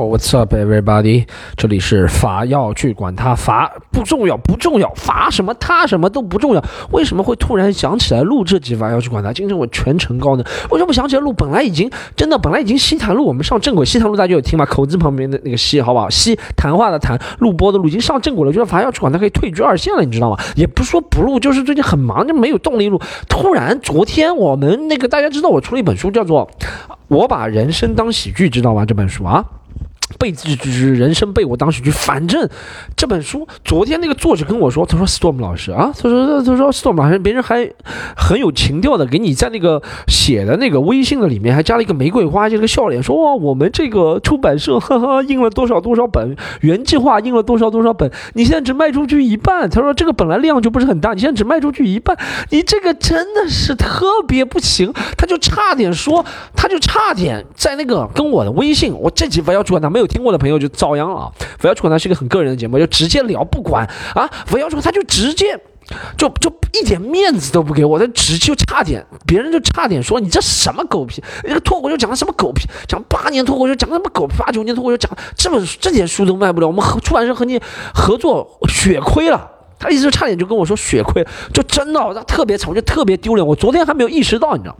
What's up, everybody？这里是罚要去管他罚不重要，不重要，罚什么他什么都不重要。为什么会突然想起来录这集罚要去管他？今天我全程高呢？为什么想起来录？本来已经真的，本来已经西谈录，我们上正轨。西谈录大家有听吗？口字旁边的那个西，好不好？西谈话的谈，录播的录，已经上正轨了。觉得罚要去管他可以退居二线了，你知道吗？也不是说不录，就是最近很忙，就没有动力录。突然昨天我们那个大家知道我出了一本书，叫做《我把人生当喜剧》，知道吗？这本书啊。被自就是人生被我当时就，反正这本书昨天那个作者跟我说，他说 Storm 老师啊，他说他说 Storm 老师，别人还很有情调的给你在那个写的那个微信的里面还加了一个玫瑰花，这个笑脸，说哇我们这个出版社呵呵印了多少多少本，原计划印了多少多少本，你现在只卖出去一半，他说这个本来量就不是很大，你现在只卖出去一半，你这个真的是特别不行，他就差点说，他就差点在那个跟我的微信，我这几番要转他没没有。听过的朋友就遭殃了啊。不要去管他是一个很个人的节目，就直接聊，不管啊。不要说他就直接就就一点面子都不给我，他直就差点，别人就差点说你这什么狗屁，那个脱口秀讲的什么狗屁，讲八年脱口秀讲什么狗屁，八九年脱口秀讲这本这点书都卖不了，我们和出版社和你合作血亏了。他意思差点就跟我说血亏，就真的他特别惨，我就特别丢脸。我昨天还没有意识到，你知道。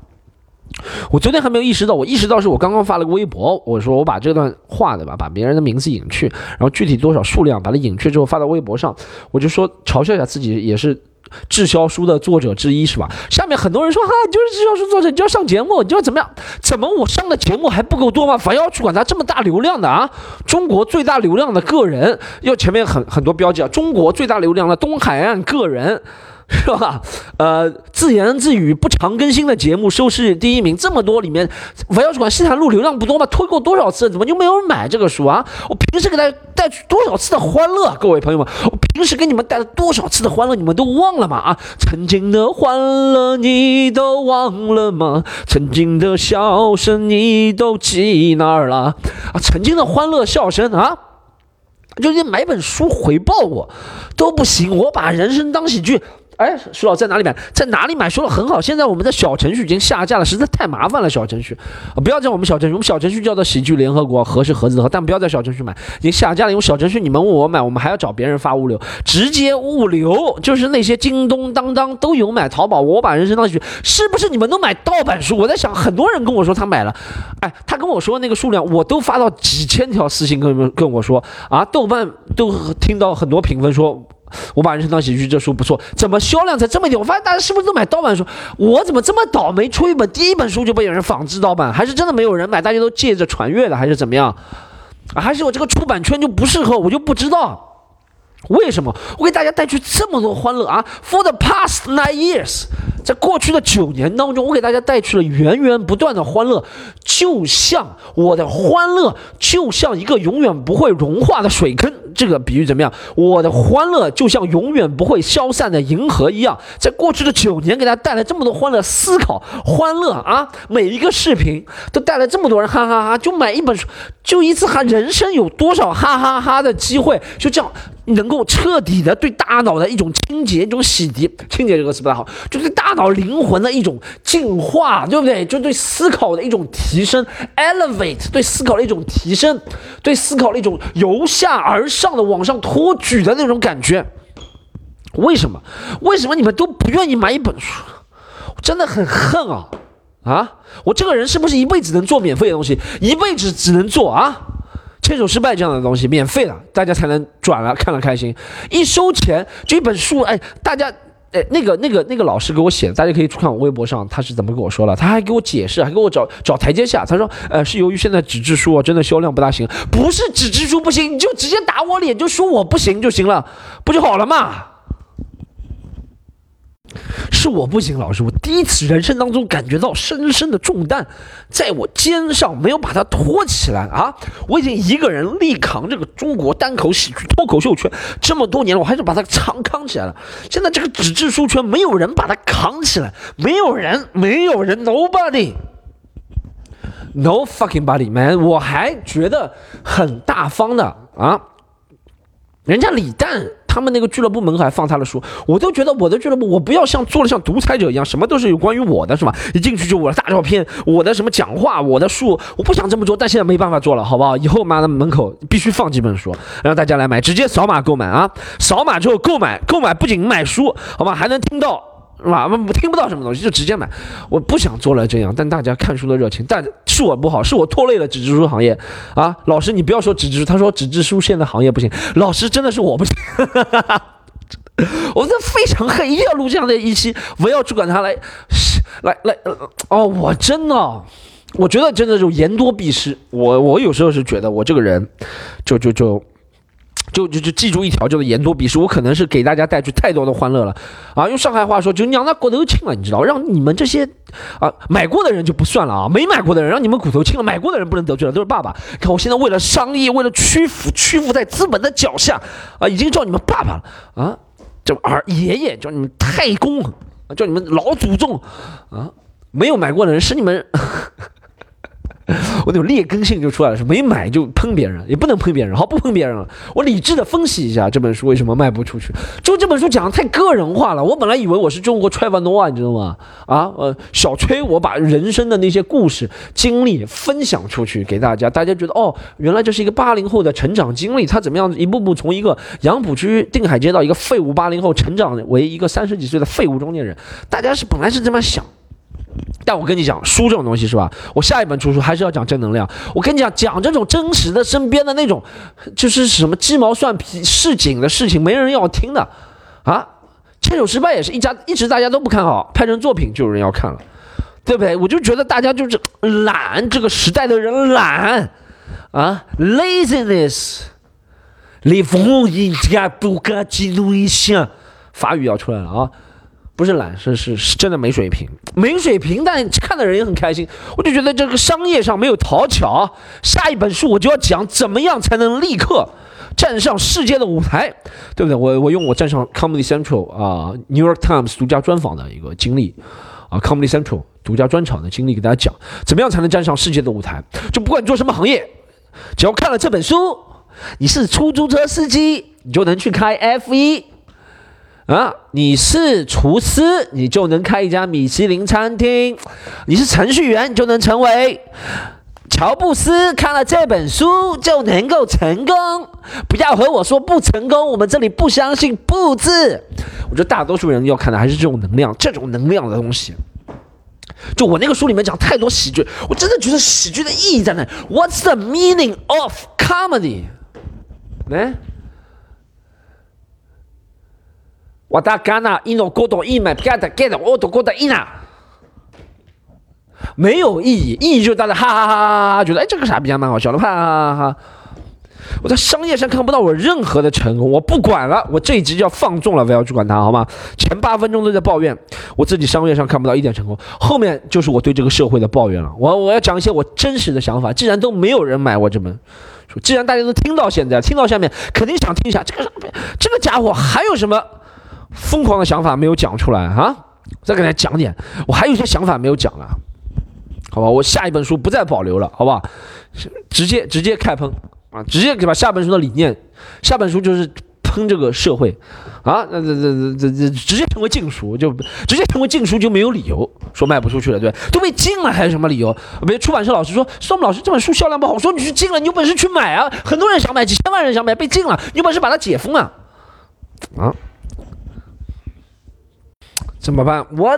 我昨天还没有意识到，我意识到是我刚刚发了个微博，我说我把这段话对吧，把别人的名字隐去，然后具体多少数量把它隐去之后发到微博上，我就说嘲笑一下自己也是滞销书的作者之一是吧？下面很多人说哈，就是滞销书作者，你就要上节目，你就要怎么样？怎么我上的节目还不够多吗？反要去管他这么大流量的啊？中国最大流量的个人，要前面很很多标记啊，中国最大流量的东海岸个人。是吧？呃，自言自语不常更新的节目收视第一名，这么多里面，我要去管西坛路流量不多吗？推过多少次，怎么就没有人买这个书啊？我平时给大家带去多少次的欢乐，各位朋友们，我平时给你们带了多少次的欢乐，你们都忘了吗？啊，曾经的欢乐你都忘了吗？曾经的笑声你都记哪儿了？啊，曾经的欢乐笑声啊！就连买本书回报我都不行，我把人生当喜剧。哎，徐老在哪里买？在哪里买？说的很好。现在我们的小程序已经下架了，实在太麻烦了。小程序，不要在我们小程序，我们小程序叫做喜剧联合国，合是盒子的盒，但不要在小程序买，已经下架了。用小程序你们问我买，我们还要找别人发物流，直接物流就是那些京东、当当都有买。淘宝，我把人生当喜剧，是不是你们都买盗版书？我在想，很多人跟我说他买了，哎，他跟我说那个数量，我都发到几千条私信跟们跟我说啊，豆瓣都听到很多评分说。我把人生当喜剧，这书不错，怎么销量才这么点？我发现大家是不是都买盗版书？我怎么这么倒霉，出一本第一本书就被有人仿制盗版？还是真的没有人买？大家都借着传阅的，还是怎么样？还是我这个出版圈就不适合？我就不知道为什么。我给大家带去这么多欢乐啊！For the past nine years，在过去的九年当中，我给大家带去了源源不断的欢乐，就像我的欢乐，就像一个永远不会融化的水坑。这个比喻怎么样？我的欢乐就像永远不会消散的银河一样，在过去的九年给大家带来这么多欢乐、思考、欢乐啊！每一个视频都带来这么多人哈哈哈！就买一本书，就一次哈，人生有多少哈哈哈的机会？就这样能够彻底的对大脑的一种清洁、一种洗涤。清洁这个词不太好，就对大脑灵魂的一种净化，对不对？就对思考的一种提升，elevate，对思考的一种提升，对思考的一种由下而。上的往上托举的那种感觉，为什么？为什么你们都不愿意买一本书？真的很恨啊！啊，我这个人是不是一辈子能做免费的东西？一辈子只能做啊，牵手失败这样的东西，免费的，大家才能转了，看了开心。一收钱这本书，哎，大家。哎，那个、那个、那个老师给我写的，大家可以去看我微博上，他是怎么跟我说了？他还给我解释，还给我找找台阶下。他说，呃，是由于现在纸质书啊，真的销量不大行，不是纸质书不行，你就直接打我脸，就说我不行就行了，不就好了嘛？是我不行，老师，我第一次人生当中感觉到深深的重担在我肩上，没有把它托起来啊！我已经一个人力扛这个中国单口喜剧脱口秀圈这么多年了，我还是把它长扛起来了。现在这个纸质书圈没有人把它扛起来，没有人，没有人，nobody，no fucking body man，我还觉得很大方的啊！人家李诞他们那个俱乐部门口还放他的书，我都觉得我的俱乐部，我不要像做的像独裁者一样，什么都是有关于我的，是吧？一进去就我的大照片，我的什么讲话，我的书，我不想这么做，但现在没办法做了，好不好？以后妈的门口必须放几本书，让大家来买，直接扫码购买啊！扫码之后购买，购买不仅买书，好吧，还能听到。是吧？我听不到什么东西，就直接买。我不想做了这样，但大家看书的热情，但是我不好，是我拖累了纸质书行业啊！老师，你不要说纸质书，他说纸质书现在行业不行。老师，真的是我不行，我真的非常恨，一定要录这样的一期，我要去管他来，来来，哦，我真的，我觉得真的就言多必失。我我有时候是觉得我这个人，就就。就就就就记住一条，叫做言多必失。我可能是给大家带去太多的欢乐了啊！用上海话说，就娘的骨头轻了，你知道？让你们这些啊买过的人就不算了啊，没买过的人让你们骨头轻了，买过的人不能得罪了，都是爸爸。看我现在为了商业，为了屈服，屈服在资本的脚下啊，已经叫你们爸爸了啊，叫儿爷爷，叫你们太公，叫你们老祖宗啊！没有买过的人是你们。我那种劣根性就出来了，是没买就喷别人，也不能喷别人，好不喷别人了。我理智的分析一下这本书为什么卖不出去，就这本书讲的太个人化了。我本来以为我是中国 Trevor Noah，你知道吗？啊，呃，小崔，我把人生的那些故事经历分享出去给大家，大家觉得哦，原来这是一个八零后的成长经历，他怎么样一步步从一个杨浦区定海街道一个废物八零后成长为一个三十几岁的废物中年人，大家是本来是这么想。但我跟你讲，书这种东西是吧？我下一本出书还是要讲正能量。我跟你讲，讲这种真实的身边的那种，就是什么鸡毛蒜皮市井的事情，没人要听的啊。牵手失败也是一家一直大家都不看好，拍成作品就有人要看了，对不对？我就觉得大家就是懒，这个时代的人懒啊，laziness。les f r a n c 不敢记录一下，法语要出来了啊。不是懒，是是是真的没水平，没水平，但看的人也很开心。我就觉得这个商业上没有讨巧。下一本书我就要讲怎么样才能立刻站上世界的舞台，对不对？我我用我站上 Comedy Central 啊，New York Times 独家专访的一个经历啊，Comedy Central 独家专场的经历给大家讲，怎么样才能站上世界的舞台？就不管你做什么行业，只要看了这本书，你是出租车司机，你就能去开 F 一。啊，你是厨师，你就能开一家米其林餐厅；你是程序员，你就能成为乔布斯。看了这本书就能够成功，不要和我说不成功，我们这里不相信“不”字。我觉得大多数人要看的还是这种能量，这种能量的东西。就我那个书里面讲太多喜剧，我真的觉得喜剧的意义在哪？What's the meaning of comedy？来。我大干呐，一诺过多一买干的干的，我都过得一呐，没有意义，意义就是大家哈哈哈哈哈，觉得哎这个傻逼还蛮好笑的，哈哈哈哈。我在商业上看不到我任何的成功，我不管了，我这一集就要放纵了，不要去管他，好吗？前八分钟都在抱怨，我自己商业上看不到一点成功，后面就是我对这个社会的抱怨了。我我要讲一些我真实的想法，既然都没有人买我这本书，既然大家都听到现在，听到下面肯定想听一下这个这个家伙还有什么？疯狂的想法没有讲出来啊！再给大家讲点，我还有些想法没有讲了，好吧？我下一本书不再保留了，好吧？直接直接开喷啊！直接把下本书的理念，下本书就是喷这个社会啊！那这这这这直接成为禁书，就直接成为禁书就没有理由说卖不出去了，对都被禁了还有什么理由？别出版社老师说，宋老师这本书销量不好，说你去禁了，你有本事去买啊！很多人想买，几千万人想买，被禁了，你有本事把它解封啊！啊！怎么办？我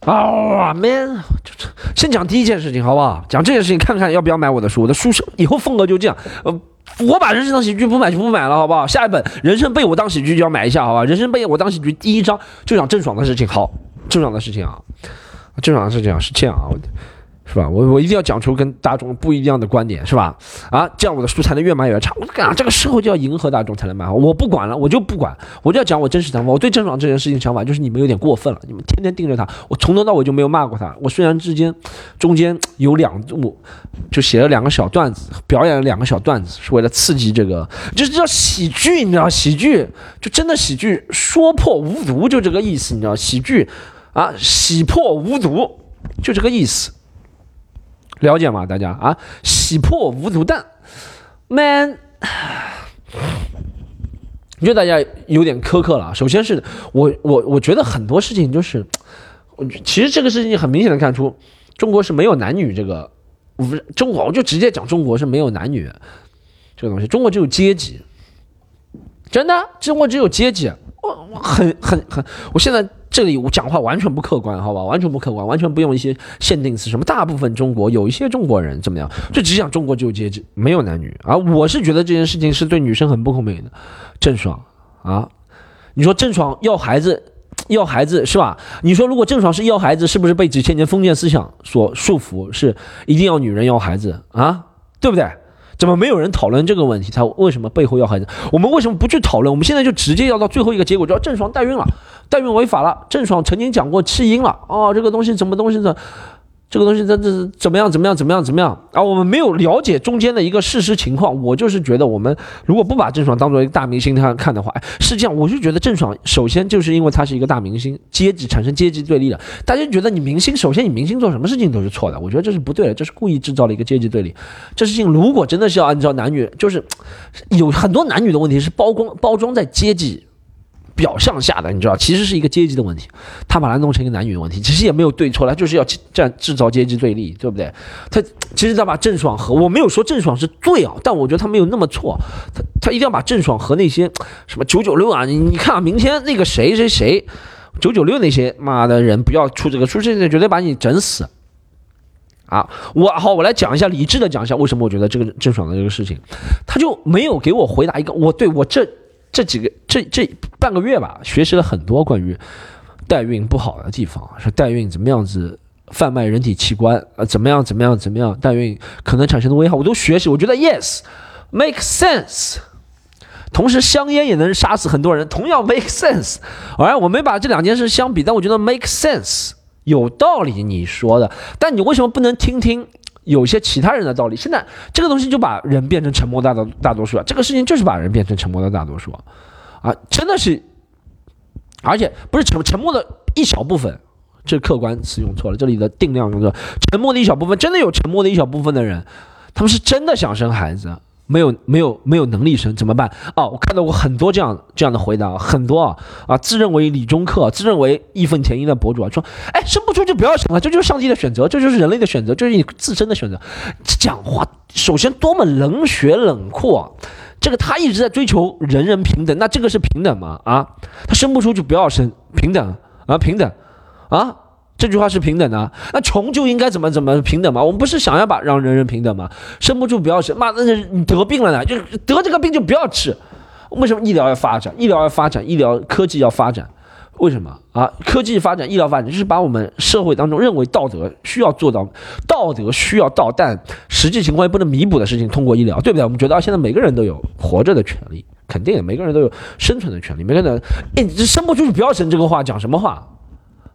啊，man，就先讲第一件事情，好不好？讲这件事情，看看要不要买我的书。我的书是以后风格就这样。呃，我把人生当喜剧不买就不买了，好不好？下一本人生被我当喜剧就要买一下，好吧？人生被我当喜剧第一章就讲郑爽的事情，好，郑爽的事情啊，郑爽的事情啊，是这样啊。是吧？我我一定要讲出跟大众不一样的观点，是吧？啊，这样我的书才能越卖越差。我干啥？这个社会就要迎合大众才能卖好。我不管了，我就不管，我就要讲我真实想法。我对郑爽这件事情想法就是你们有点过分了，你们天天盯着他。我从头到尾就没有骂过他。我虽然之间中间有两我，就写了两个小段子，表演了两个小段子，是为了刺激这个，就是叫喜剧，你知道？喜剧就真的喜剧，说破无毒，就这个意思，你知道？喜剧啊，喜破无毒，就这个意思。了解吗？大家啊，洗破无足蛋，man，我觉得大家有点苛刻了。首先是我我我觉得很多事情就是，其实这个事情很明显的看出，中国是没有男女这个，不是中国我就直接讲中国是没有男女这个东西，中国只有阶级，真的，中国只有阶级。我我很很很，我现在这里我讲话完全不客观，好吧，完全不客观，完全不用一些限定词，什么大部分中国有一些中国人怎么样，就只讲中国只有阶级，没有男女啊。我是觉得这件事情是对女生很不公平的。郑爽啊，你说郑爽要孩子，要孩子是吧？你说如果郑爽是要孩子，是不是被几千年封建思想所束缚？是一定要女人要孩子啊，对不对？怎么没有人讨论这个问题？他为什么背后要孩子？我们为什么不去讨论？我们现在就直接要到最后一个结果，就要郑爽代孕了，代孕违法了。郑爽曾经讲过弃婴了，哦，这个东西什么东西的？这个东西这这怎么样？怎么样？怎么样？怎么样？啊，我们没有了解中间的一个事实情况。我就是觉得，我们如果不把郑爽当做一个大明星看看的话，哎，实际上我就觉得郑爽首先就是因为她是一个大明星，阶级产生阶级对立了。大家觉得你明星，首先你明星做什么事情都是错的，我觉得这是不对的，这是故意制造了一个阶级对立。这事情如果真的是要按照男女，就是有很多男女的问题是包光包装在阶级。表象下的，你知道，其实是一个阶级的问题，他把它弄成一个男女的问题，其实也没有对错，他就是要这样制造阶级对立，对不对？他其实他把郑爽和我没有说郑爽是对啊，但我觉得他没有那么错，他他一定要把郑爽和那些什么九九六啊，你你看啊，明天那个谁谁谁，九九六那些妈的人不要出这个，出这个绝对把你整死啊！我好，我来讲一下理智的讲一下，为什么我觉得这个郑爽的这个事情，他就没有给我回答一个，我对我这。这几个这这半个月吧，学习了很多关于代孕不好的地方，说代孕怎么样子贩卖人体器官，呃，怎么样怎么样怎么样，代孕可能产生的危害，我都学习。我觉得 yes make sense。同时，香烟也能杀死很多人，同样 make sense。而我没把这两件事相比，但我觉得 make sense 有道理，你说的。但你为什么不能听听？有些其他人的道理，现在这个东西就把人变成沉默大多大多数了。这个事情就是把人变成沉默的大多数，啊，真的是，而且不是沉沉默的一小部分，这客观词用错了，这里的定量用错，沉默的一小部分，真的有沉默的一小部分的人，他们是真的想生孩子。没有没有没有能力生怎么办？哦，我看到过很多这样这样的回答，很多啊啊，自认为理中客，自认为义愤填膺的博主啊，说，哎，生不出就不要生了，这就是上帝的选择，这就是人类的选择，这是你自身的选择。讲话首先多么冷血冷酷啊！这个他一直在追求人人平等，那这个是平等吗？啊，他生不出就不要生，平等啊，平等啊。这句话是平等的，那穷就应该怎么怎么平等吗？我们不是想要把让人人平等吗？生不出不要生，妈，那你得病了呢，就得这个病就不要吃。为什么医疗要发展？医疗要发展，医疗科技要发展，为什么啊？科技发展，医疗发展，就是把我们社会当中认为道德需要做到，道德需要到，但实际情况也不能弥补的事情，通过医疗，对不对？我们觉得现在每个人都有活着的权利，肯定每个人都有生存的权利，每个人，哎，这生不出就不要生，这个话讲什么话？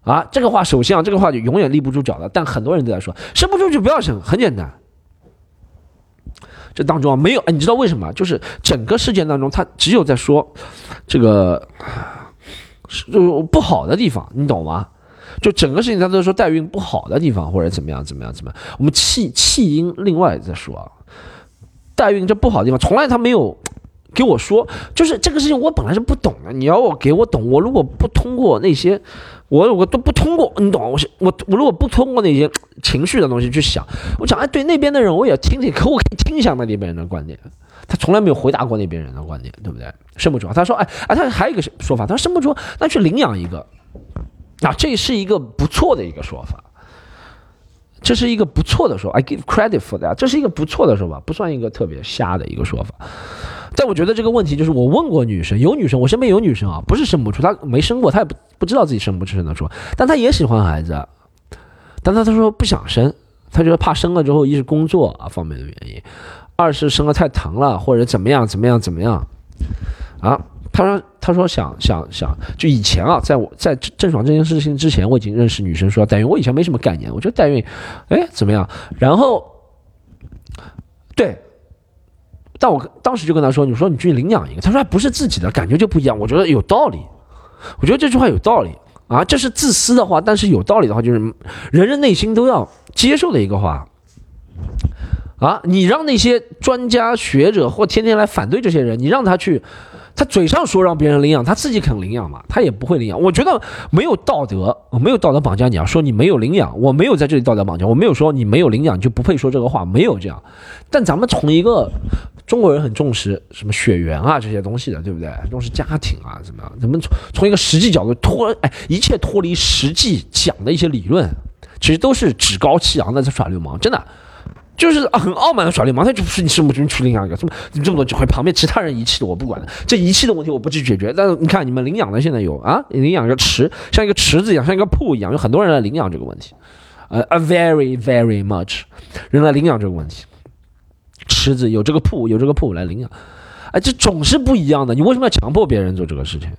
啊，这个话首先啊，这个话就永远立不住脚的。但很多人都在说，生不出就不要生，很简单。这当中啊，没有，你知道为什么？就是整个事件当中，他只有在说这个就不好的地方，你懂吗？就整个事情他都说代孕不好的地方，或者怎么样怎么样怎么样。我们弃弃婴，另外再说啊，代孕这不好的地方，从来他没有。给我说，就是这个事情我本来是不懂的，你要我给我懂，我如果不通过那些，我我都不通过，你懂我是我我如果不通过那些情绪的东西去想，我讲哎，对那边的人我也听听，可我可以听一下那边人的观点，他从来没有回答过那边人的观点，对不对？生不出，他说哎啊，他还有一个说法，他说生不出，那去领养一个，啊，这是一个不错的一个说法。这是一个不错的说法，I give credit for that。这是一个不错的说法，不算一个特别瞎的一个说法。但我觉得这个问题就是，我问过女生，有女生，我身边有女生啊，不是生不出，她没生过，她也不不知道自己生不生得出，但她也喜欢孩子，但她她说不想生，她觉得怕生了之后，一是工作啊方面的原因，二是生了太疼了，或者怎么样怎么样怎么样，啊。他说：“他说想想想，就以前啊，在我在郑爽这件事情之前，我已经认识女生说代孕。我以前没什么概念，我觉得代孕，哎，怎么样？然后，对，但我当时就跟他说：‘你说你去领养一个。’他说还不是自己的感觉就不一样。我觉得有道理，我觉得这句话有道理啊。这是自私的话，但是有道理的话，就是人人内心都要接受的一个话。”啊，你让那些专家学者或天天来反对这些人，你让他去。他嘴上说让别人领养，他自己肯领养吗？他也不会领养。我觉得没有道德，我没有道德绑架你啊！说你没有领养，我没有在这里道德绑架，我没有说你没有领养就不配说这个话，没有这样。但咱们从一个中国人很重视什么血缘啊这些东西的，对不对？重视家庭啊，怎么样？怎么从从一个实际角度脱，哎，一切脱离实际讲的一些理论，其实都是趾高气扬的在耍流氓，真的。就是很傲慢的耍流氓，他就是你什么就去领养一个，这么你这么多机会，旁边其他人遗弃的我不管，这遗弃的问题我不去解决。但是你看你们领养的现在有啊，领养一个池，像一个池子一样，像一个铺一样，有很多人来领养这个问题，呃，a very very much 人来领养这个问题，池子有这个铺有这个铺来领养，哎，这总是不一样的。你为什么要强迫别人做这个事情？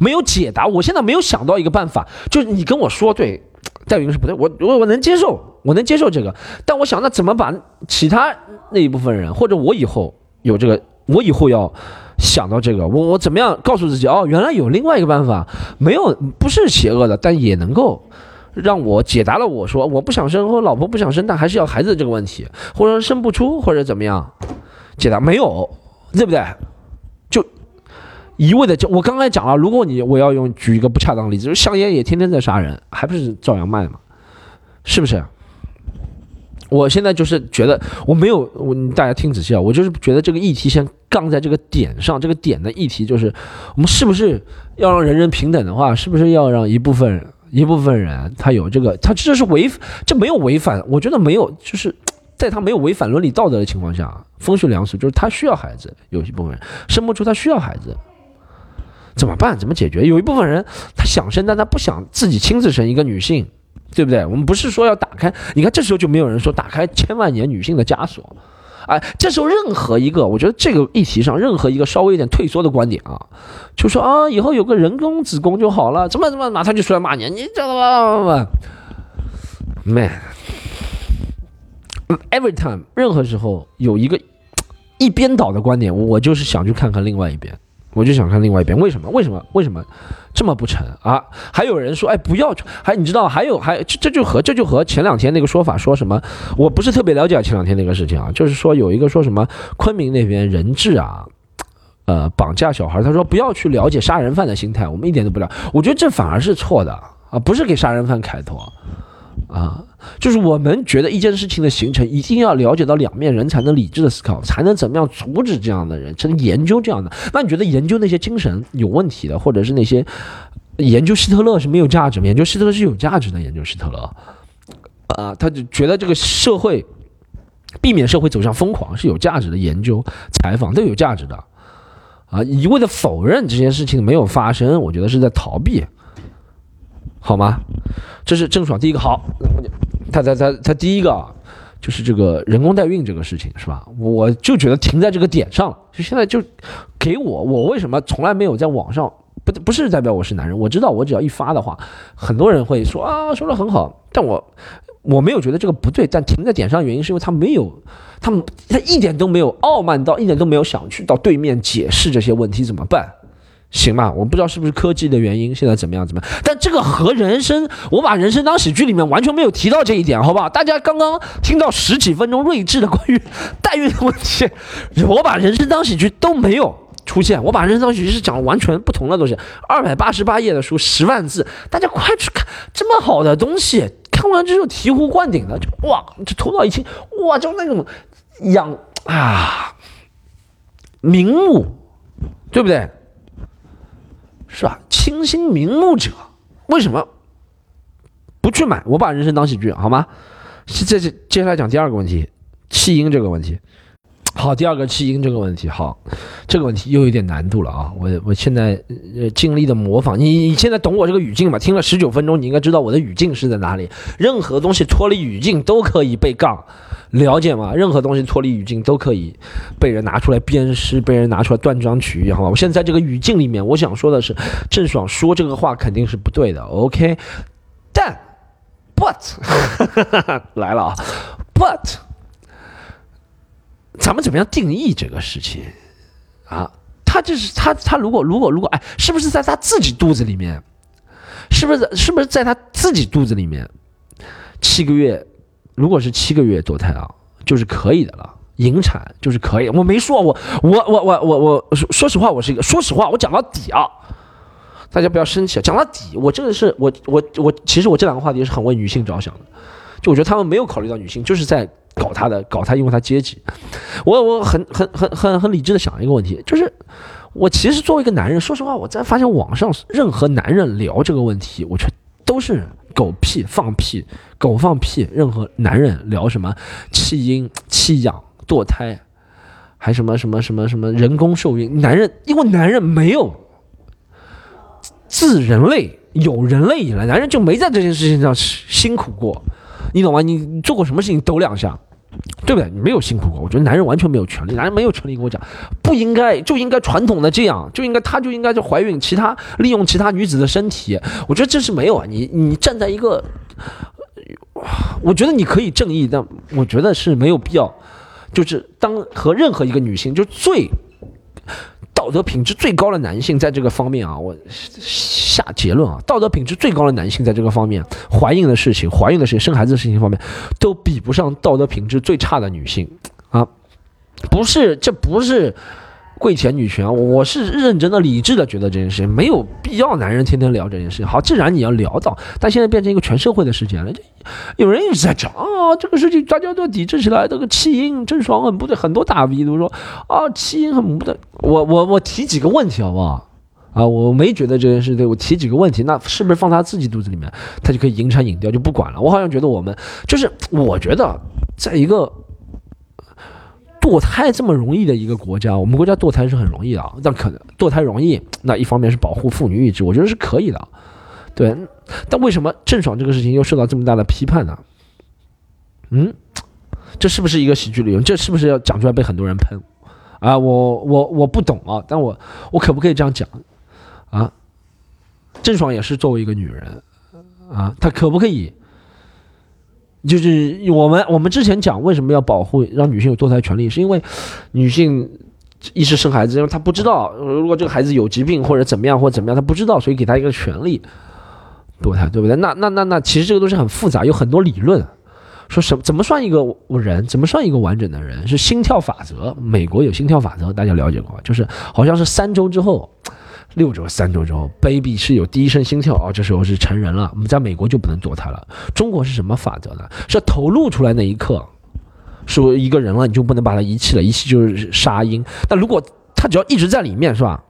没有解答，我现在没有想到一个办法，就是你跟我说对。戴云是不对，我我我能接受，我能接受这个，但我想那怎么把其他那一部分人，或者我以后有这个，我以后要想到这个，我我怎么样告诉自己哦，原来有另外一个办法，没有不是邪恶的，但也能够让我解答了我说我不想生，或老婆不想生，但还是要孩子这个问题，或者生不出，或者怎么样，解答没有，对不对？就一味的就我刚才讲了，如果你我要用举一个不恰当的例子，就是香烟也天天在杀人，还不是照样卖吗？是不是？我现在就是觉得我没有我大家听仔细啊，我就是觉得这个议题先杠在这个点上，这个点的议题就是我们是不是要让人人平等的话，是不是要让一部分一部分人他有这个他这是违这没有违反，我觉得没有，就是 在他没有违反伦理道德的情况下，风俗良俗就是他需要孩子，有一部分人生不出他需要孩子。怎么办？怎么解决？有一部分人他想生，但他不想自己亲自生一个女性，对不对？我们不是说要打开，你看这时候就没有人说打开千万年女性的枷锁，哎，这时候任何一个，我觉得这个议题上任何一个稍微有点退缩的观点啊，就说啊，以后有个人工子宫就好了，怎么怎么，马上就出来骂你，你知道吧？Man，every time，任何时候有一个一边倒的观点，我就是想去看看另外一边。我就想看另外一边，为什么？为什么？为什么这么不成啊？还有人说，哎，不要，还你知道，还有还这这就和这就和前两天那个说法说什么？我不是特别了解前两天那个事情啊，就是说有一个说什么昆明那边人质啊，呃，绑架小孩，他说不要去了解杀人犯的心态，我们一点都不了。我觉得这反而是错的啊，不是给杀人犯开脱。啊，就是我们觉得一件事情的形成，一定要了解到两面人才能理智的思考，才能怎么样阻止这样的人，才能研究这样的。那你觉得研究那些精神有问题的，或者是那些研究希特勒是没有价值吗？研究希特勒是有价值的，研究希特勒，啊，他就觉得这个社会避免社会走向疯狂是有价值的，研究采访都有价值的，啊，一味的否认这件事情没有发生，我觉得是在逃避。好吗？这是郑爽第一个好，然后他他他他第一个啊，就是这个人工代孕这个事情是吧？我就觉得停在这个点上了，就现在就给我，我为什么从来没有在网上不不是代表我是男人？我知道我只要一发的话，很多人会说啊说的很好，但我我没有觉得这个不对，但停在点上原因是因为他没有，他们他一点都没有傲慢到，一点都没有想去到对面解释这些问题怎么办。行吧，我不知道是不是科技的原因，现在怎么样？怎么样？但这个和人生，我把人生当喜剧里面完全没有提到这一点，好不好？大家刚刚听到十几分钟睿智的关于代孕的问题，我把人生当喜剧都没有出现，我把人生当喜剧是讲完全不同的东西。二百八十八页的书，十万字，大家快去看这么好的东西，看完之后醍醐灌顶的，就哇，就头脑一清，哇，就那种养啊，明目，对不对？是吧？清新明目者，为什么不去买？我把人生当喜剧，好吗？这这接下来讲第二个问题，弃婴这个问题。好，第二个弃婴这个问题，好，这个问题又有点难度了啊！我我现在呃尽力的模仿你，你现在懂我这个语境吗？听了十九分钟，你应该知道我的语境是在哪里。任何东西脱离语境都可以被杠。了解吗？任何东西脱离语境都可以被人拿出来鞭尸，被人拿出来断章取义，好吧？我现在在这个语境里面，我想说的是，郑爽说这个话肯定是不对的，OK？但，but 来了啊，but 咱们怎么样定义这个事情啊？他就是他，他如果如果如果哎，是不是在他自己肚子里面？是不是是不是在他自己肚子里面七个月？如果是七个月堕胎啊，就是可以的了，引产就是可以。我没说，我我我我我我说说实话，我是一个说实话，我讲到底啊，大家不要生气啊。讲到底，我真的是我我我，其实我这两个话题是很为女性着想的，就我觉得他们没有考虑到女性，就是在搞他的，搞他，因为他阶级。我我很很很很很理智的想一个问题，就是我其实作为一个男人，说实话，我在发现网上任何男人聊这个问题，我觉得都是。狗屁放屁，狗放屁！任何男人聊什么弃婴、弃养、堕胎，还什么什么什么什么人工受孕，男人因为男人没有自人类有人类以来，男人就没在这件事情上辛苦过，你懂吗？你做过什么事情抖两下？对不对？你没有辛苦过，我觉得男人完全没有权利，男人没有权利跟我讲，不应该就应该传统的这样，就应该他就应该就怀孕，其他利用其他女子的身体，我觉得这是没有啊。你你站在一个，我觉得你可以正义，但我觉得是没有必要，就是当和任何一个女性，就最。道德品质最高的男性，在这个方面啊，我下结论啊，道德品质最高的男性，在这个方面，怀孕的事情、怀孕的事情、生孩子的事情方面，都比不上道德品质最差的女性啊，不是，这不是。跪舔女权，我是认真的、理智的觉得这件事情没有必要，男人天天聊这件事情。好，既然你要聊到，但现在变成一个全社会的事件了，就有人一直在讲啊，这个事情大家都要抵制起来。这个弃婴郑爽很不对，很多大 V 都说啊，弃婴很不对。我我我提几个问题好不好？啊，我没觉得这件事对，我提几个问题，那是不是放他自己肚子里面，他就可以引产引掉就不管了？我好像觉得我们就是，我觉得在一个。堕胎这么容易的一个国家，我们国家堕胎是很容易的，但可能堕胎容易，那一方面是保护妇女意志，我觉得是可以的，对。但为什么郑爽这个事情又受到这么大的批判呢？嗯，这是不是一个喜剧理由？这是不是要讲出来被很多人喷？啊，我我我不懂啊，但我我可不可以这样讲？啊，郑爽也是作为一个女人，啊，她可不可以？就是我们我们之前讲为什么要保护让女性有堕胎权利，是因为女性一是生孩子，因为她不知道如果这个孩子有疾病或者怎么样或者怎么样，她不知道，所以给她一个权利堕胎，对不对？那那那那其实这个东西很复杂，有很多理论，说什么怎么算一个人，怎么算一个完整的人？是心跳法则，美国有心跳法则，大家了解过吗？就是好像是三周之后。六周、三周之后，baby 是有第一声心跳啊，这时候是成人了。我们在美国就不能堕胎了。中国是什么法则呢？是头露出来那一刻，是一个人了，你就不能把它遗弃了，遗弃就是杀婴。但如果他只要一直在里面，是吧？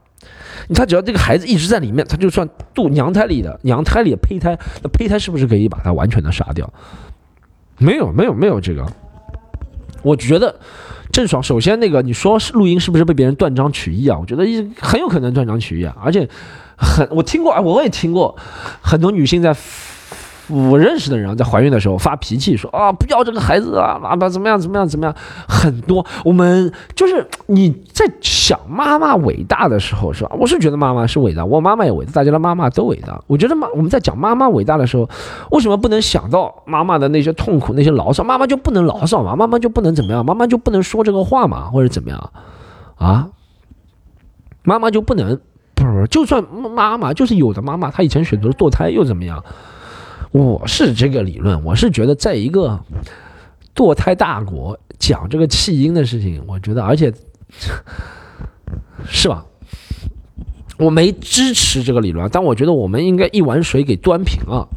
他只要这个孩子一直在里面，他就算肚娘胎里的娘胎里的胚胎，那胚胎是不是可以把它完全的杀掉？没有，没有，没有这个。我觉得。郑爽，首先那个你说是录音是不是被别人断章取义啊？我觉得很有可能断章取义啊，而且很我听过，我也听过很多女性在。我认识的人在怀孕的时候发脾气说啊，不要这个孩子啊，妈妈怎么样怎么样怎么样，很多我们就是你在想妈妈伟大的时候是吧？我是觉得妈妈是伟大，我妈妈也伟大，大家的妈妈都伟大。我觉得妈我们在讲妈妈伟大的时候，为什么不能想到妈妈的那些痛苦那些牢骚？妈妈就不能牢骚吗？妈妈就不能怎么样？妈妈就不能说这个话吗？或者怎么样？啊？妈妈就不能不是？就算妈妈就是有的妈妈，她以前选择了堕胎又怎么样？我是这个理论，我是觉得在一个堕胎大国讲这个弃婴的事情，我觉得，而且是吧？我没支持这个理论，但我觉得我们应该一碗水给端平了。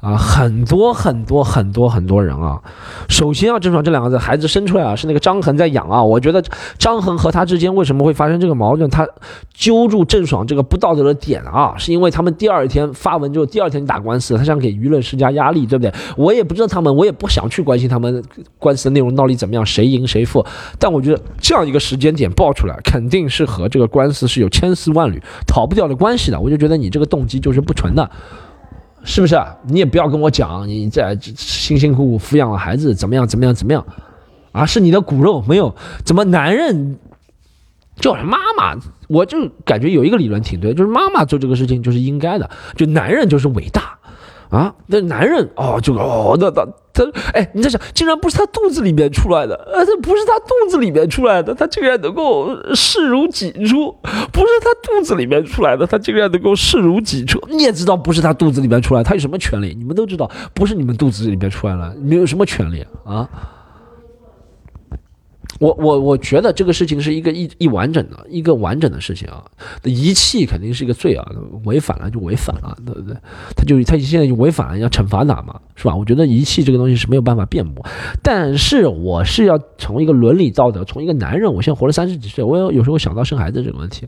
啊，很多很多很多很多人啊！首先啊，郑爽这两个字，孩子生出来啊，是那个张恒在养啊。我觉得张恒和他之间为什么会发生这个矛盾？他揪住郑爽这个不道德的点啊，是因为他们第二天发文之后，第二天打官司，他想给舆论施加压力，对不对？我也不知道他们，我也不想去关心他们官司的内容到底怎么样，谁赢谁负。但我觉得这样一个时间点爆出来，肯定是和这个官司是有千丝万缕逃不掉的关系的。我就觉得你这个动机就是不纯的。是不是？你也不要跟我讲你在辛辛苦苦抚养了孩子怎么样怎么样怎么样，啊，是你的骨肉没有？怎么男人叫人妈妈？我就感觉有一个理论挺对，就是妈妈做这个事情就是应该的，就男人就是伟大。啊，那男人哦，就哦，那那他，哎，你在想，竟然不是他肚子里面出来的，呃，这不是他肚子里面出来的，他竟然能够视如己出，不是他肚子里面出来的，他竟然能够视如己出。你也知道不是他肚子里面出来，他有什么权利？你们都知道，不是你们肚子里面出来了，你们有什么权利啊？我我我觉得这个事情是一个一一完整的一个完整的事情啊，遗弃肯定是一个罪啊，违反了就违反了，对不对？他就他现在就违反了，要惩罚他嘛，是吧？我觉得遗弃这个东西是没有办法辩驳，但是我是要从一个伦理道德，从一个男人，我现在活了三十几岁，我有有时候想到生孩子这个问题，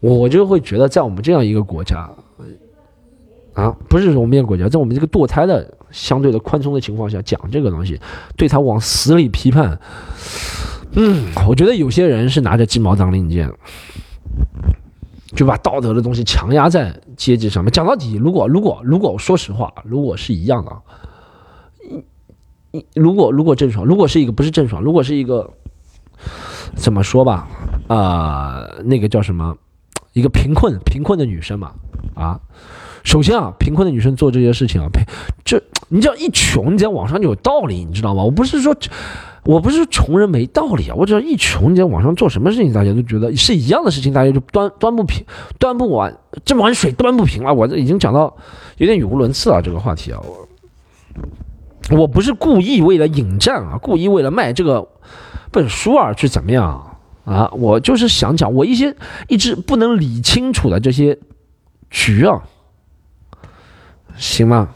我就会觉得在我们这样一个国家，啊，不是我们这个国家，在我们这个堕胎的相对的宽松的情况下讲这个东西，对他往死里批判。嗯，我觉得有些人是拿着鸡毛当令箭，就把道德的东西强压在阶级上面。讲到底，如果如果如果说实话，如果是一样的，一如果如果郑爽，如果是一个不是郑爽，如果是一个怎么说吧，啊，那个叫什么，一个贫困贫困的女生嘛，啊，首先啊，贫困的女生做这些事情啊，呸这你只要一穷，你在网上就有道理，你知道吗？我不是说。我不是穷人没道理啊，我只要一穷，你在网上做什么事情，大家都觉得是一样的事情，大家就端端不平，端不完这碗水端不平了。我这已经讲到有点语无伦次了，这个话题啊，我我不是故意为了引战啊，故意为了卖这个本书而去怎么样啊？我就是想讲我一些一直不能理清楚的这些局啊，行吗？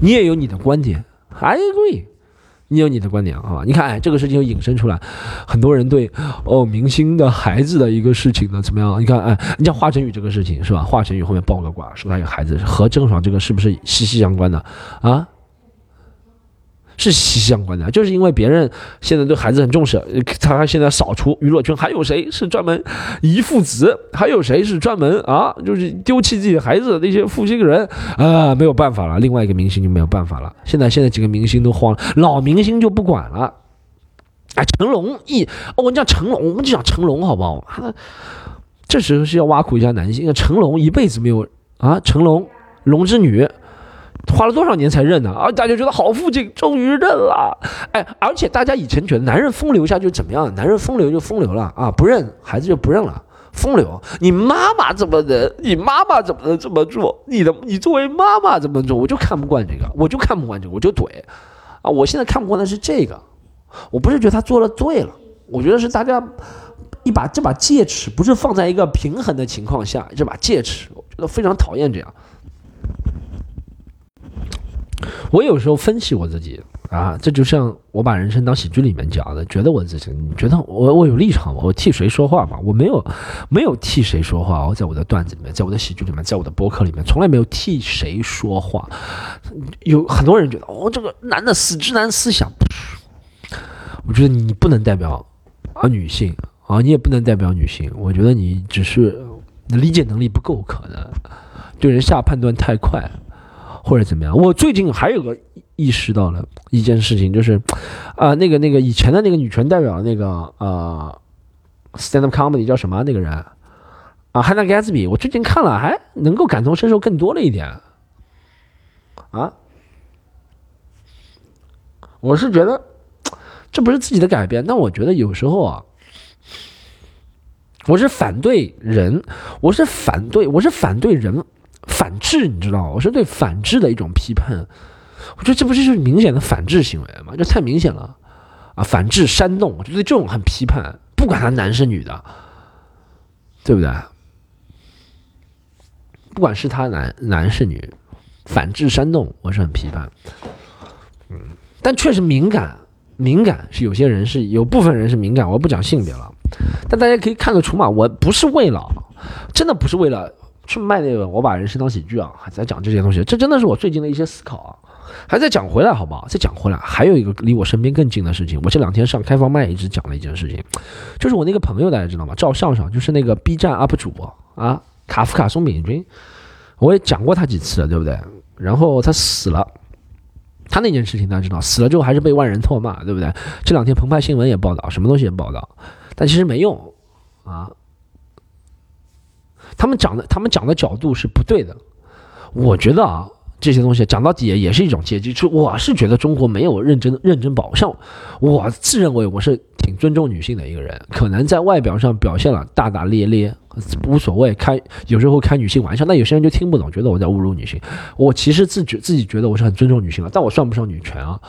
你也有你的观点，I agree。你有你的观点啊？你看，哎，这个事情又引申出来，很多人对哦明星的孩子的一个事情呢怎么样？你看，哎，你像华晨宇这个事情是吧？华晨宇后面爆个瓜，说他有孩子，和郑爽这个是不是息息相关的啊？是息息相关的，就是因为别人现在对孩子很重视，他现在扫除娱乐圈，还有谁是专门遗父子？还有谁是专门啊？就是丢弃自己孩子的那些负心人啊？没有办法了，另外一个明星就没有办法了。现在现在几个明星都慌了，老明星就不管了。哎，成龙一，哦，我讲成龙，我们就讲成龙好不好？这时候是要挖苦一下男性，成龙一辈子没有啊，成龙龙之女。花了多少年才认呢？啊，大家觉得好父亲终于认了，哎，而且大家以前觉得男人风流一下就怎么样？男人风流就风流了啊，不认孩子就不认了。风流，你妈妈怎么能？你妈妈怎么能这么做？你的，你作为妈妈怎么做？我就看不惯这个，我就看不惯这个，我就怼。啊，我现在看不惯的是这个，我不是觉得他做了对了，我觉得是大家一把这把戒尺不是放在一个平衡的情况下，这把戒尺，我觉得非常讨厌这样。我有时候分析我自己啊，这就像我把人生当喜剧里面讲的，觉得我自己，你觉得我我有立场吗？我替谁说话吗？我没有，没有替谁说话。我在我的段子里面，在我的喜剧里面，在我的博客里面，从来没有替谁说话。有很多人觉得，哦，这个男的死直男思想，我觉得你不能代表啊女性啊，你也不能代表女性。我觉得你只是理解能力不够，可能对人下判断太快。或者怎么样？我最近还有个意识到了一件事情，就是，啊，那个那个以前的那个女权代表，那个呃，stand up comedy 叫什么那个人啊，汉娜·盖茨比，我最近看了，还能够感同身受更多了一点啊。我是觉得这不是自己的改变，但我觉得有时候啊，我是反对人，我是反对，我是反对人。反制，你知道我是对反制的一种批判。我觉得这不就是明显的反制行为吗？这太明显了啊！反制煽动，我觉得这种很批判，不管他男是女的，对不对？不管是他男男是女，反制煽动，我是很批判。嗯，但确实敏感，敏感是有些人是有部分人是敏感，我不讲性别了，但大家可以看得出嘛，我不是为了，真的不是为了。去卖那个，我把人生当喜剧啊，还在讲这些东西，这真的是我最近的一些思考啊，还在讲回来，好不好？再讲回来，还有一个离我身边更近的事情，我这两天上开放麦一直讲了一件事情，就是我那个朋友，大家知道吗？赵尚尚，就是那个 B 站 UP 主啊，卡夫卡松饼君，我也讲过他几次了，对不对？然后他死了，他那件事情大家知道，死了之后还是被万人唾骂，对不对？这两天澎湃新闻也报道，什么东西也报道，但其实没用啊。他们讲的，他们讲的角度是不对的。我觉得啊，这些东西讲到底也是一种阶级。就我是觉得中国没有认真认真保，像我自认为我是挺尊重女性的一个人，可能在外表上表现了大大咧咧，无所谓，开有时候开女性玩笑，那有些人就听不懂，觉得我在侮辱女性。我其实自觉自己觉得我是很尊重女性的，但我算不上女权啊。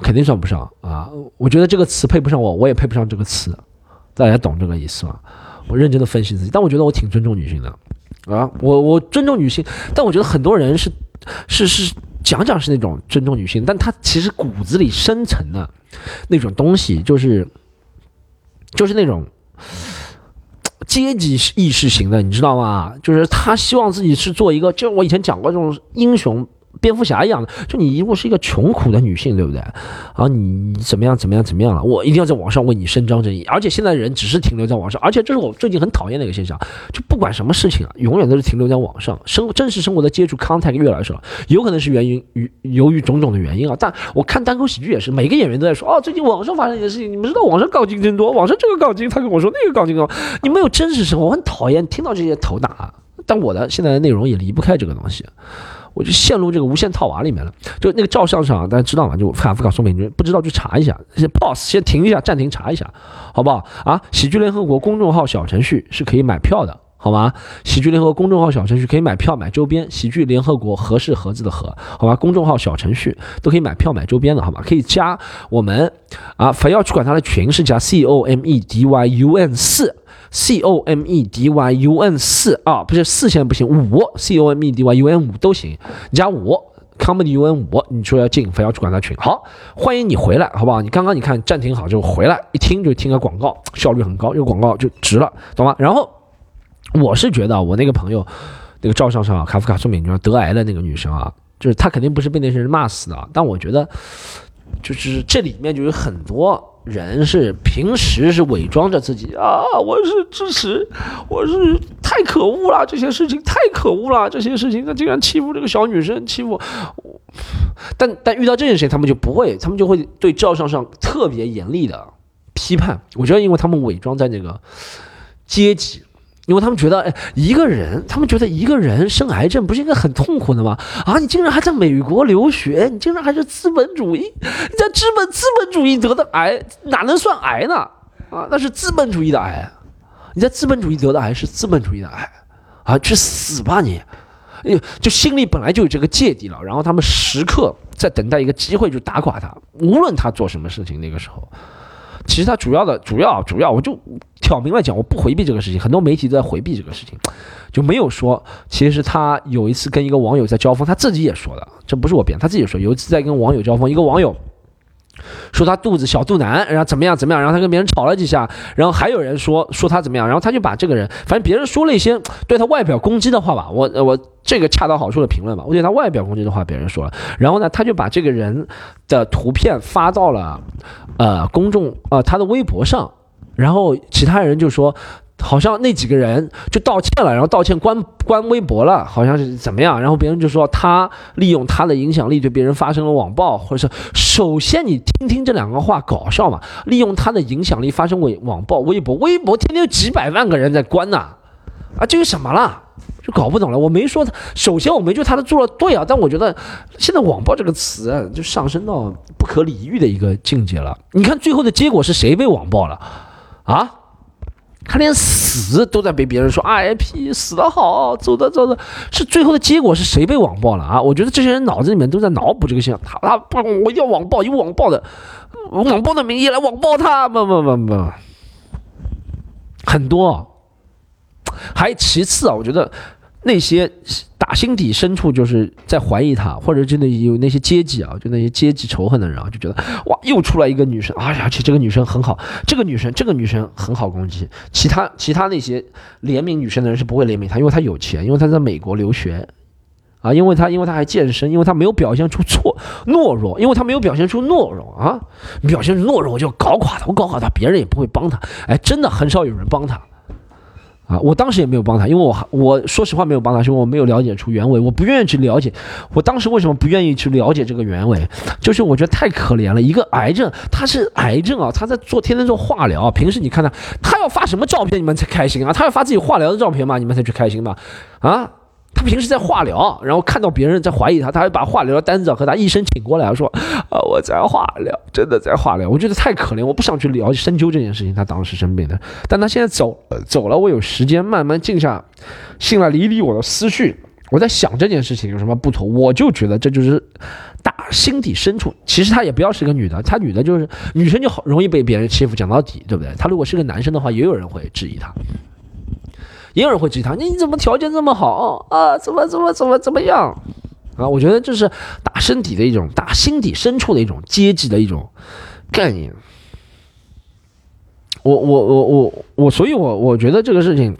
肯定算不上啊。我觉得这个词配不上我，我也配不上这个词，大家懂这个意思吗？我认真的分析自己，但我觉得我挺尊重女性的啊，我我尊重女性，但我觉得很多人是是是讲讲是那种尊重女性，但他其实骨子里深层的那种东西就是就是那种。阶级意识型的，你知道吗？就是他希望自己是做一个，就我以前讲过这种英雄。蝙蝠侠一样的，就你如果是一个穷苦的女性，对不对？啊，你怎么样怎么样怎么样了？我一定要在网上为你伸张正义。而且现在人只是停留在网上，而且这是我最近很讨厌的一个现象，就不管什么事情啊，永远都是停留在网上，生真实生活的接触 contact 越来越少。有可能是源于于由于种种的原因啊。但我看单口喜剧也是，每个演员都在说哦，最近网上发生一件事情，你们知道网上杠精真多，网上这个杠精他跟我说那个杠精哦，你没有真实生活，我很讨厌听到这些头大。但我的现在的内容也离不开这个东西。我就陷入这个无限套娃里面了。就那个照相上，大家知道吗？就卡夫卡宋美龄，不知道去查一下。先 pause，先停一下，暂停查一下，好不好？啊，喜剧联合国公众号小程序是可以买票的，好吗？喜剧联合公众号小程序可以买票买周边。喜剧联合国合是盒子的盒，好吧？公众号小程序都可以买票买周边的，好吗？可以加我们啊，非要去管他的群是加 c o m e d y u n 四。C o m e d y u n 四啊，不是四现在不行，五 c o m e d y u n 五都行，加五 comedy u n 五，你说要进，非要去管他群，好，欢迎你回来，好不好？你刚刚你看暂停好就回来，一听就听个广告，效率很高，这个广告就值了，懂吗？然后我是觉得我那个朋友，那个赵尚尚啊，卡夫卡说美女得癌的那个女生啊，就是她肯定不是被那些人骂死的，但我觉得就是这里面就有很多。人是平时是伪装着自己啊，我是支持，我是太可恶了，这些事情太可恶了，这些事情他竟然欺负这个小女生，欺负我，但但遇到这件事情，他们就不会，他们就会对赵尚尚特别严厉的批判。我觉得，因为他们伪装在那个阶级。因为他们觉得，哎，一个人，他们觉得一个人生癌症不是应该很痛苦的吗？啊，你竟然还在美国留学，你竟然还是资本主义，你在资本资本主义得的癌哪能算癌呢？啊，那是资本主义的癌，你在资本主义得的癌是资本主义的癌，啊，去死吧你！哎，就心里本来就有这个芥蒂了，然后他们时刻在等待一个机会就打垮他，无论他做什么事情，那个时候。其实他主要的主要主要，我就挑明了讲，我不回避这个事情。很多媒体都在回避这个事情，就没有说，其实他有一次跟一个网友在交锋，他自己也说的，这不是我编，他自己说有一次在跟网友交锋，一个网友。说他肚子小肚腩，然后怎么样怎么样，然后他跟别人吵了几下，然后还有人说说他怎么样，然后他就把这个人，反正别人说了一些对他外表攻击的话吧，我我这个恰到好处的评论吧，我对他外表攻击的话别人说了，然后呢他就把这个人的图片发到了呃公众呃他的微博上，然后其他人就说。好像那几个人就道歉了，然后道歉关关微博了，好像是怎么样？然后别人就说他利用他的影响力对别人发生了网暴，或者是首先你听听这两个话搞笑嘛？利用他的影响力发生网网暴，微博微博天天有几百万个人在关呐，啊，这是什么了？就搞不懂了。我没说他，首先我没觉得他的做了对啊，但我觉得现在网暴这个词就上升到不可理喻的一个境界了。你看最后的结果是谁被网暴了啊？他连死都在被别人说 IP 死的好，走的走的，是最后的结果是谁被网暴了啊？我觉得这些人脑子里面都在脑补这个现象，他他不，我要网暴，有网暴的，网暴的名义来网暴他，不不不不，很多。还其次啊，我觉得。那些打心底深处就是在怀疑他，或者真的有那些阶级啊，就那些阶级仇恨的人啊，就觉得哇，又出来一个女生啊，而且这个女生很好，这个女生这个女生很好攻击，其他其他那些怜悯女生的人是不会怜悯她，因为她有钱，因为她在美国留学，啊，因为她因为她还健身，因为她没有表现出错懦弱，因为她没有表现出懦弱啊，表现出懦弱我就搞垮她，我搞垮她，别人也不会帮她，哎，真的很少有人帮她。啊，我当时也没有帮他，因为我我说实话没有帮他，是因为我没有了解出原委，我不愿意去了解。我当时为什么不愿意去了解这个原委？就是我觉得太可怜了，一个癌症，他是癌症啊，他在做天天做化疗，平时你看他，他要发什么照片你们才开心啊？他要发自己化疗的照片吗？你们才去开心吗？啊？他平时在化疗，然后看到别人在怀疑他，他还把化疗的单子和他医生请过来，说：“啊，我在化疗，真的在化疗。”我觉得太可怜，我不想去聊深究这件事情。他当时生病的，但他现在走走了，我有时间慢慢静下心来理理我的思绪，我在想这件事情有什么不妥，我就觉得这就是打心底深处，其实她也不要是个女的，她女的就是女生就好容易被别人欺负，讲到底，对不对？她如果是个男生的话，也有人会质疑她，也有人会质疑他，你怎么条件这么好啊？怎么怎么怎么怎么样？啊，我觉得这是打身体的一种，打心底深处的一种阶级的一种概念。我我我我我，所以我我觉得这个事情。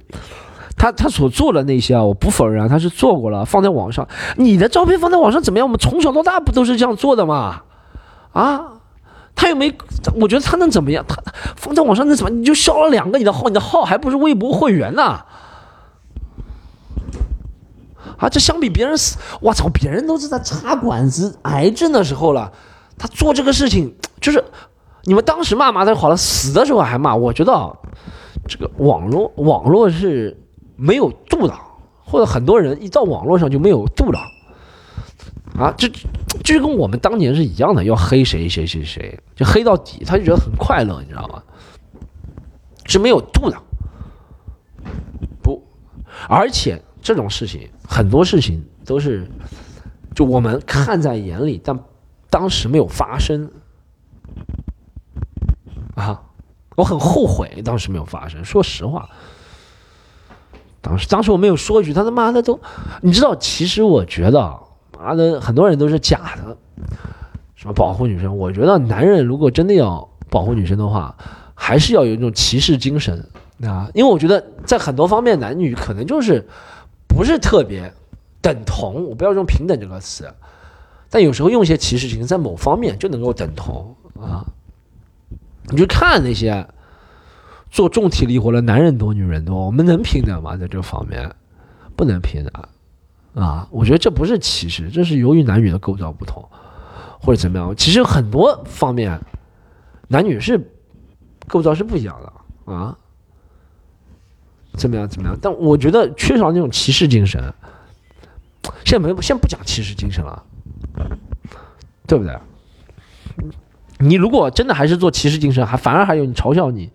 他他所做的那些啊，我不否认啊，他是做过了，放在网上。你的照片放在网上怎么样？我们从小到大不都是这样做的吗？啊，他又没，我觉得他能怎么样？他放在网上能怎么？你就消了两个你的号，你的号还不是微博会员呢？啊，这相比别人死，我操，别人都是在插管子、癌症的时候了，他做这个事情，就是你们当时骂骂他好了，死的时候还骂。我觉得这个网络网络是。没有度的，或者很多人一到网络上就没有度的，啊，这就跟我们当年是一样的，要黑谁谁谁谁，就黑到底，他就觉得很快乐，你知道吗？是没有度的，不，而且这种事情很多事情都是，就我们看在眼里，但当时没有发生，啊，我很后悔当时没有发生，说实话。当时，当时我没有说一句，他他妈的都，你知道，其实我觉得，妈的，很多人都是假的，什么保护女生。我觉得男人如果真的要保护女生的话，还是要有一种骑士精神啊，因为我觉得在很多方面，男女可能就是不是特别等同。我不要用平等这个词，但有时候用一些骑士精神，在某方面就能够等同啊。你去看那些。做重体力活的男人多，女人多，我们能平等吗？在这方面，不能平等啊！我觉得这不是歧视，这是由于男女的构造不同，或者怎么样。其实很多方面，男女是构造是不一样的啊。怎么样？怎么样？但我觉得缺少那种骑士精神。现在没，先不讲骑士精神了，对不对？你如果真的还是做骑士精神，还反而还有你嘲笑你。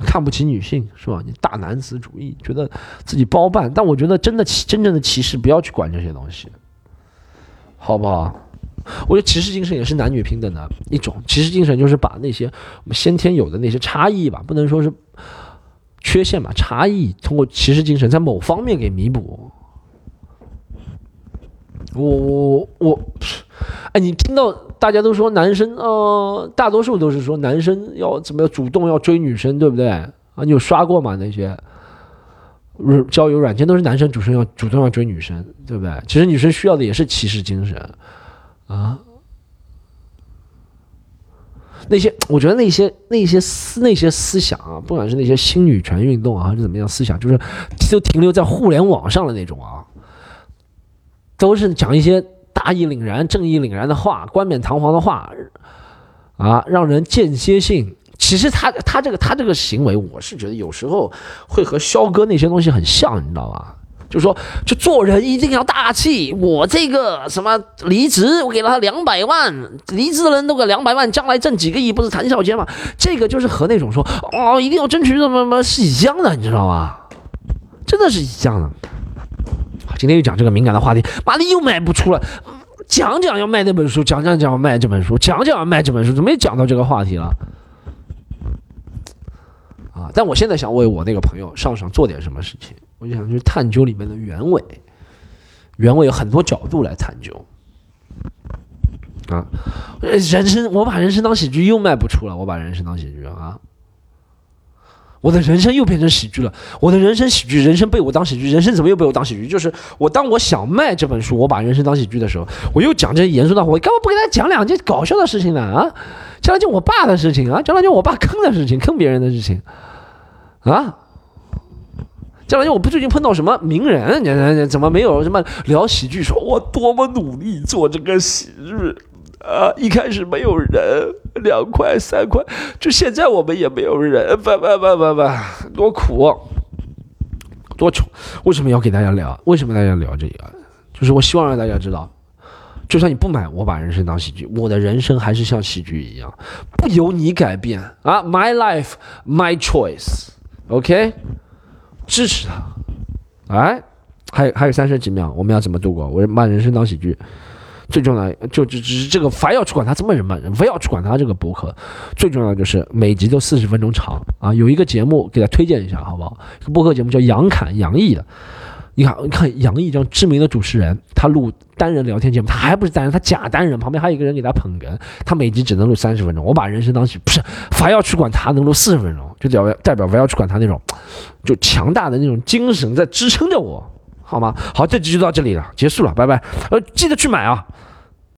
看不起女性是吧？你大男子主义，觉得自己包办。但我觉得真的真正的歧视，不要去管这些东西，好不好？我觉得骑士精神也是男女平等的一种。骑士精神就是把那些我们先天有的那些差异吧，不能说是缺陷吧，差异通过骑士精神在某方面给弥补。我我我，哎，你听到？大家都说男生，呃，大多数都是说男生要怎么样主动要追女生，对不对？啊，你有刷过吗？那些交友软件都是男生主动要主动要追女生，对不对？其实女生需要的也是骑士精神，啊，那些我觉得那些那些思那些思想啊，不管是那些新女权运动啊，还是怎么样思想，就是都停留在互联网上的那种啊，都是讲一些。大义凛然、正义凛然的话，冠冕堂皇的话，啊，让人间歇性。其实他他这个他这个行为，我是觉得有时候会和肖哥那些东西很像，你知道吧？就说就做人一定要大气。我这个什么离职，我给了他两百万，离职的人都给两百万，将来挣几个亿不是谈笑间吗？这个就是和那种说哦一定要争取什么什么是一样的，你知道吧？真的是一样的。今天又讲这个敏感的话题，妈的又卖不出了。讲讲要卖那本书，讲讲讲要卖这本书，讲讲要卖这本书，怎么又讲到这个话题了？啊！但我现在想为我那个朋友上上做点什么事情，我就想去探究里面的原委。原委有很多角度来探究。啊，人生我把人生当喜剧又卖不出了，我把人生当喜剧啊。我的人生又变成喜剧了。我的人生喜剧，人生被我当喜剧，人生怎么又被我当喜剧？就是我当我想卖这本书，我把人生当喜剧的时候，我又讲这些严肃的话，我干嘛不给他讲两件搞笑的事情呢？啊，讲两件我爸的事情啊，讲两件我爸坑的事情，坑别人的事情啊，讲两件我不最近碰到什么名人，你怎么没有什么聊喜剧？说我多么努力做这个喜剧。啊！一开始没有人，两块三块，就现在我们也没有人，不不不不不，多苦，多穷。为什么要给大家聊？为什么大家聊这个？就是我希望让大家知道，就算你不买，我把人生当喜剧，我的人生还是像喜剧一样，不由你改变啊！My life, my choice. OK，支持他，哎。还有还有三十几秒，我们要怎么度过？我把人生当喜剧。最重要就只只是这个，凡要去管他这么人嘛，非要去管他这个博客。最重要就是每集都四十分钟长啊！有一个节目给他推荐一下，好不好？这个播客节目叫杨侃杨毅的。你看，你看杨毅这样知名的主持人，他录单人聊天节目，他还不是单人，他假单人，旁边还有一个人给他捧哏。他每集只能录三十分钟。我把人生当喜，不是凡要去管他能录四十分钟，就代表代表凡要去管他那种，就强大的那种精神在支撑着我，好吗？好，这集就到这里了，结束了，拜拜。呃，记得去买啊。